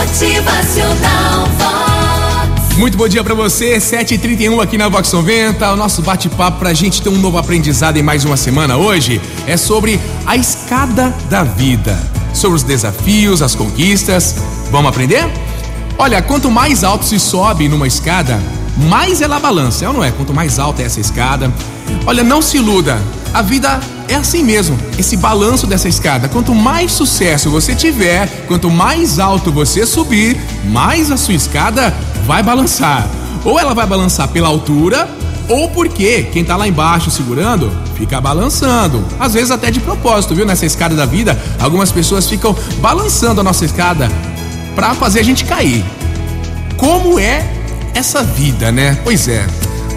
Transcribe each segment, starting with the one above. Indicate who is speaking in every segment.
Speaker 1: Motivacional Vox.
Speaker 2: Muito bom dia pra você, 7h31 aqui na Vox 90. O nosso bate-papo pra gente ter um novo aprendizado em mais uma semana hoje é sobre a escada da vida. Sobre os desafios, as conquistas. Vamos aprender? Olha, quanto mais alto se sobe numa escada, mais ela balança, é ou não é? Quanto mais alta é essa escada. Olha, não se iluda. A vida é assim mesmo, esse balanço dessa escada. Quanto mais sucesso você tiver, quanto mais alto você subir, mais a sua escada vai balançar. Ou ela vai balançar pela altura, ou porque quem tá lá embaixo segurando fica balançando. Às vezes até de propósito, viu? Nessa escada da vida, algumas pessoas ficam balançando a nossa escada para fazer a gente cair. Como é essa vida, né? Pois é.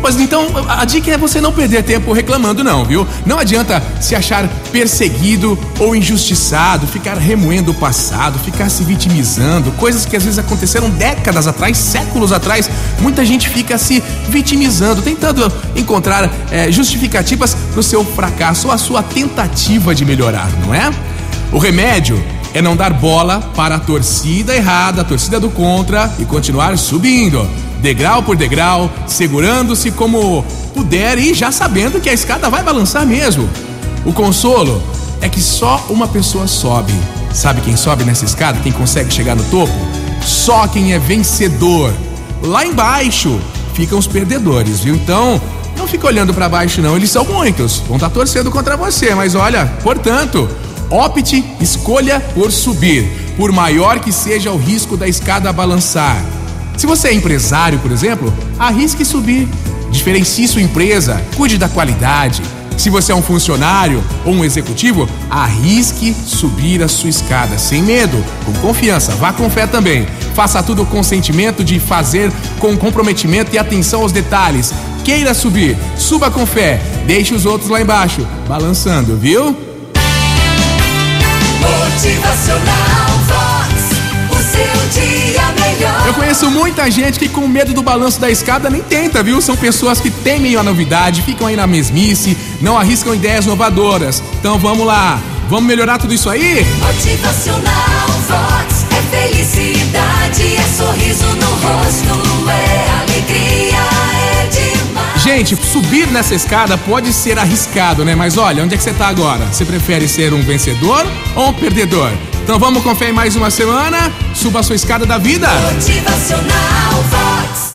Speaker 2: Mas então a dica é você não perder tempo reclamando, não, viu? Não adianta se achar perseguido ou injustiçado, ficar remoendo o passado, ficar se vitimizando, coisas que às vezes aconteceram décadas atrás, séculos atrás. Muita gente fica se vitimizando, tentando encontrar é, justificativas para o seu fracasso ou a sua tentativa de melhorar, não é? O remédio é não dar bola para a torcida errada, a torcida do contra e continuar subindo, degrau por degrau, segurando-se como puder e já sabendo que a escada vai balançar mesmo. O consolo é que só uma pessoa sobe. Sabe quem sobe nessa escada? Quem consegue chegar no topo? Só quem é vencedor. Lá embaixo ficam os perdedores, viu? Então, não fica olhando para baixo não, eles são muitos. Vão estar torcendo contra você, mas olha, portanto, Opte, escolha por subir, por maior que seja o risco da escada balançar. Se você é empresário, por exemplo, arrisque subir. Diferencie sua empresa, cuide da qualidade. Se você é um funcionário ou um executivo, arrisque subir a sua escada sem medo, com confiança, vá com fé também. Faça tudo com sentimento de fazer com comprometimento e atenção aos detalhes. Queira subir, suba com fé, deixe os outros lá embaixo, balançando, viu? Conheço muita gente que, com medo do balanço da escada, nem tenta, viu? São pessoas que temem a novidade, ficam aí na mesmice, não arriscam ideias inovadoras. Então vamos lá, vamos melhorar tudo isso aí?
Speaker 1: Motivacional
Speaker 2: Gente, subir nessa escada pode ser arriscado, né? Mas olha, onde é que você tá agora? Você prefere ser um vencedor ou um perdedor? Então vamos confiar em mais uma semana? Suba a sua escada da vida.
Speaker 1: Motivacional